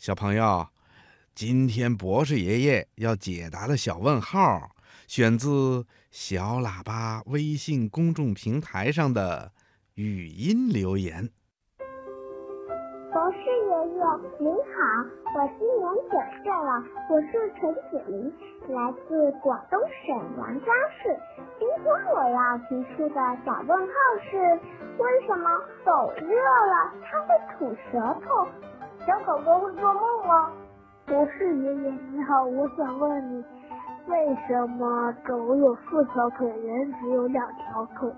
小朋友，今天博士爷爷要解答的小问号，选自小喇叭微信公众平台上的语音留言。博士爷爷您好，我今年九岁了，我是陈子琳，来自广东省阳江市。今天我要提出的小问号是：为什么狗热了它会吐舌头？小狗狗会做梦吗？博士爷爷你好，我想问你，为什么狗有四条腿，人只有两条腿？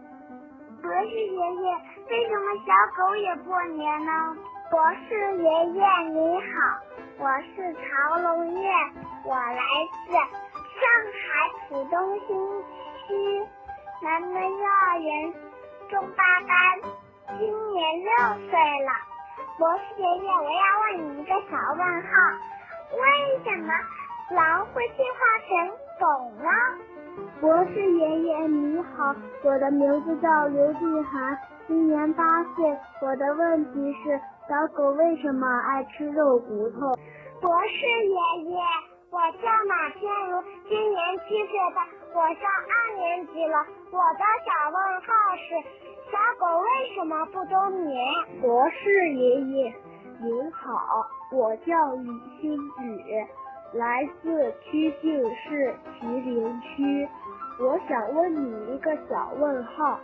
博士爷爷，为什么小狗也过年呢？博士爷爷你好，我是曹龙月，我来自上海浦东新区南门幼儿园中八班，今年六岁了。博士爷爷，我要问你一个小问号：为什么狼会进化成狗呢？博士爷爷你好，我的名字叫刘俊涵，今年八岁。我的问题是：小狗为什么爱吃肉骨头？博士爷爷，我叫马天如，今年七岁半，我上二年级了。我的小问号是。小狗为什么不冬眠？博士爷爷您好，我叫李新宇，来自曲靖市麒麟区。我想问你一个小问号：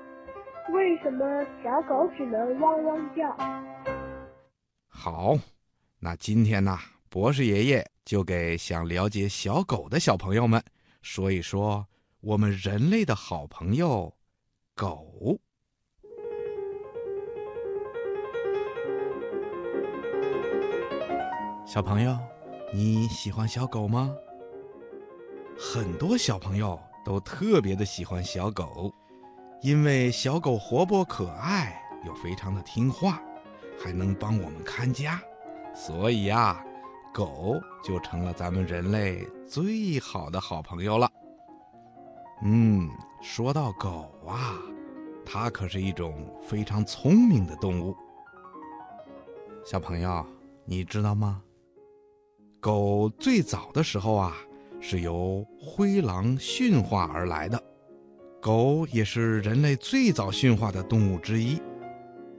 为什么小狗只能汪汪叫？好，那今天呢，博士爷爷就给想了解小狗的小朋友们说一说我们人类的好朋友——狗。小朋友，你喜欢小狗吗？很多小朋友都特别的喜欢小狗，因为小狗活泼可爱又非常的听话，还能帮我们看家，所以呀，狗就成了咱们人类最好的好朋友了。嗯，说到狗啊，它可是一种非常聪明的动物。小朋友，你知道吗？狗最早的时候啊，是由灰狼驯化而来的。狗也是人类最早驯化的动物之一。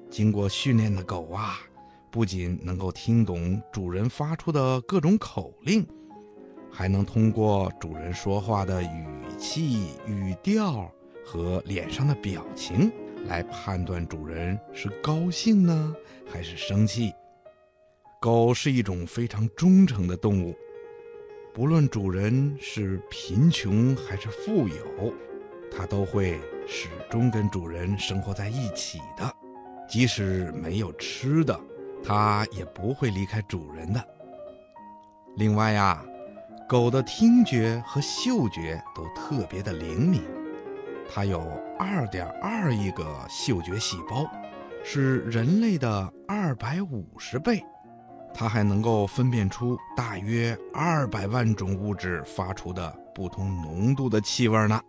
经过训练的狗啊，不仅能够听懂主人发出的各种口令，还能通过主人说话的语气、语调和脸上的表情来判断主人是高兴呢，还是生气。狗是一种非常忠诚的动物，不论主人是贫穷还是富有，它都会始终跟主人生活在一起的。即使没有吃的，它也不会离开主人的。另外呀，狗的听觉和嗅觉都特别的灵敏，它有二点二亿个嗅觉细胞，是人类的二百五十倍。它还能够分辨出大约二百万种物质发出的不同浓度的气味呢。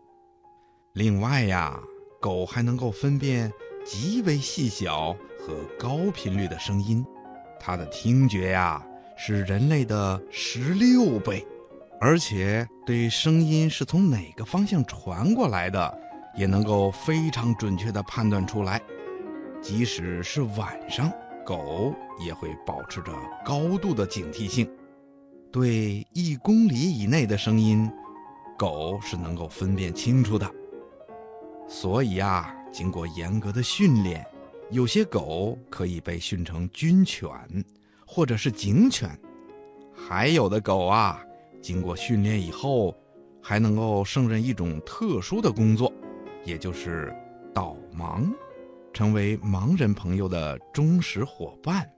另外呀，狗还能够分辨极为细小和高频率的声音，它的听觉呀是人类的十六倍，而且对声音是从哪个方向传过来的，也能够非常准确地判断出来，即使是晚上。狗也会保持着高度的警惕性，对一公里以内的声音，狗是能够分辨清楚的。所以啊，经过严格的训练，有些狗可以被训成军犬，或者是警犬；还有的狗啊，经过训练以后，还能够胜任一种特殊的工作，也就是导盲。成为盲人朋友的忠实伙伴，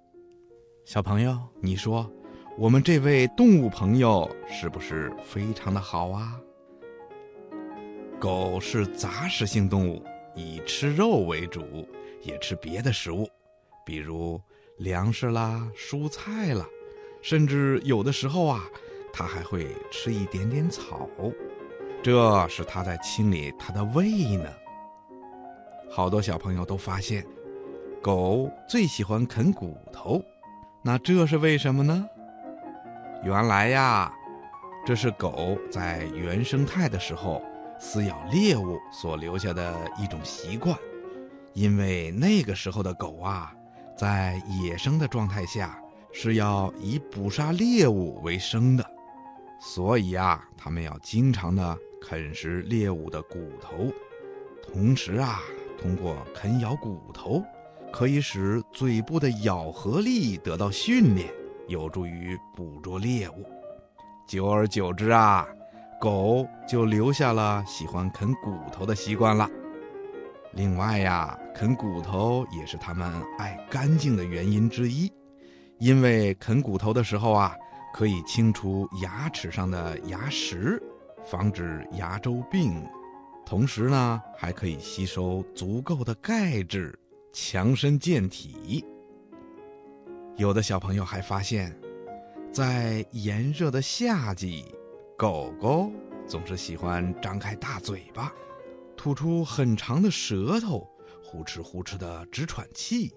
小朋友，你说我们这位动物朋友是不是非常的好啊？狗是杂食性动物，以吃肉为主，也吃别的食物，比如粮食啦、蔬菜啦，甚至有的时候啊，它还会吃一点点草，这是它在清理它的胃呢。好多小朋友都发现，狗最喜欢啃骨头，那这是为什么呢？原来呀，这是狗在原生态的时候撕咬猎物所留下的一种习惯。因为那个时候的狗啊，在野生的状态下是要以捕杀猎物为生的，所以啊，它们要经常的啃食猎物的骨头，同时啊，通过啃咬骨头，可以使嘴部的咬合力得到训练，有助于捕捉猎物。久而久之啊，狗就留下了喜欢啃骨头的习惯了。另外呀，啃骨头也是它们爱干净的原因之一，因为啃骨头的时候啊，可以清除牙齿上的牙石，防止牙周病，同时呢，还可以吸收足够的钙质，强身健体。有的小朋友还发现，在炎热的夏季，狗狗总是喜欢张开大嘴巴。吐出很长的舌头，呼哧呼哧的直喘气，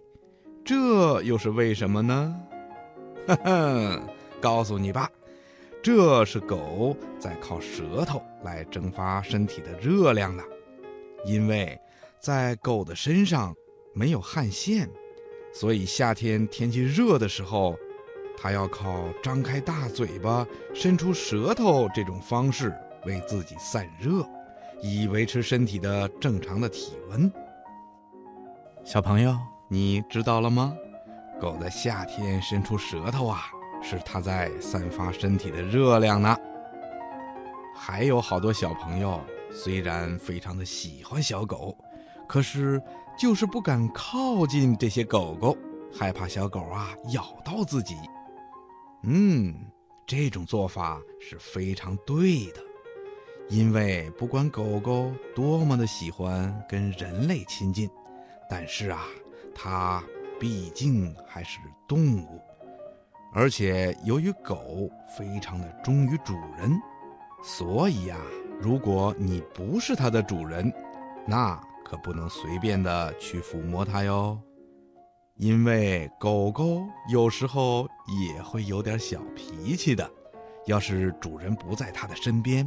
这又是为什么呢？哈哈，告诉你吧，这是狗在靠舌头来蒸发身体的热量呢。因为在狗的身上没有汗腺，所以夏天天气热的时候，它要靠张开大嘴巴、伸出舌头这种方式为自己散热。以维持身体的正常的体温。小朋友，你知道了吗？狗在夏天伸出舌头啊，是它在散发身体的热量呢。还有好多小朋友，虽然非常的喜欢小狗，可是就是不敢靠近这些狗狗，害怕小狗啊咬到自己。嗯，这种做法是非常对的。因为不管狗狗多么的喜欢跟人类亲近，但是啊，它毕竟还是动物，而且由于狗非常的忠于主人，所以呀，如果你不是它的主人，那可不能随便的去抚摸它哟。因为狗狗有时候也会有点小脾气的，要是主人不在它的身边。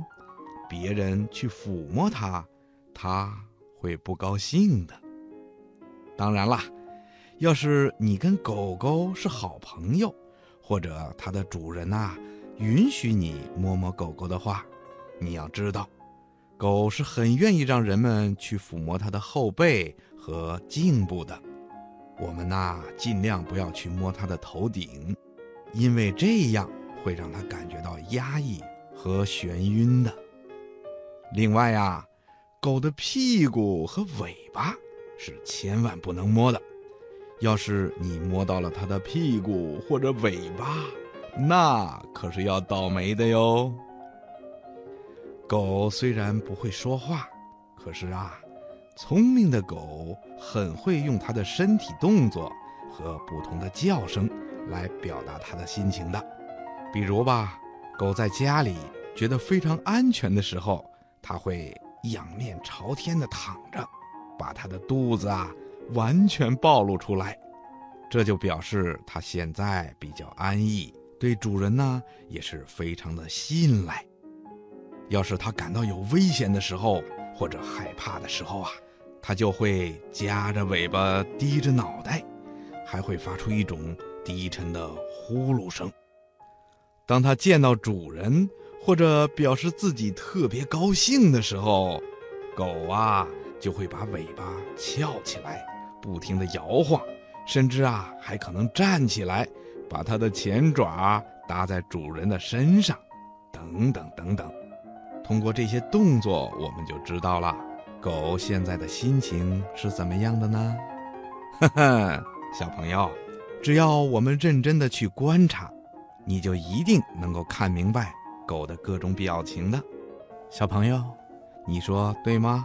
别人去抚摸它，它会不高兴的。当然啦，要是你跟狗狗是好朋友，或者它的主人呐允许你摸摸狗狗的话，你要知道，狗是很愿意让人们去抚摸它的后背和颈部的。我们呐尽量不要去摸它的头顶，因为这样会让它感觉到压抑和眩晕的。另外呀，狗的屁股和尾巴是千万不能摸的。要是你摸到了它的屁股或者尾巴，那可是要倒霉的哟。狗虽然不会说话，可是啊，聪明的狗很会用它的身体动作和不同的叫声来表达它的心情的。比如吧，狗在家里觉得非常安全的时候。它会仰面朝天的躺着，把它的肚子啊完全暴露出来，这就表示它现在比较安逸，对主人呢也是非常的信赖。要是它感到有危险的时候或者害怕的时候啊，它就会夹着尾巴，低着脑袋，还会发出一种低沉的呼噜声。当它见到主人。或者表示自己特别高兴的时候，狗啊就会把尾巴翘起来，不停地摇晃，甚至啊还可能站起来，把它的前爪搭在主人的身上，等等等等。通过这些动作，我们就知道了狗现在的心情是怎么样的呢？呵呵，小朋友，只要我们认真的去观察，你就一定能够看明白。狗的各种表情的，小朋友，你说对吗？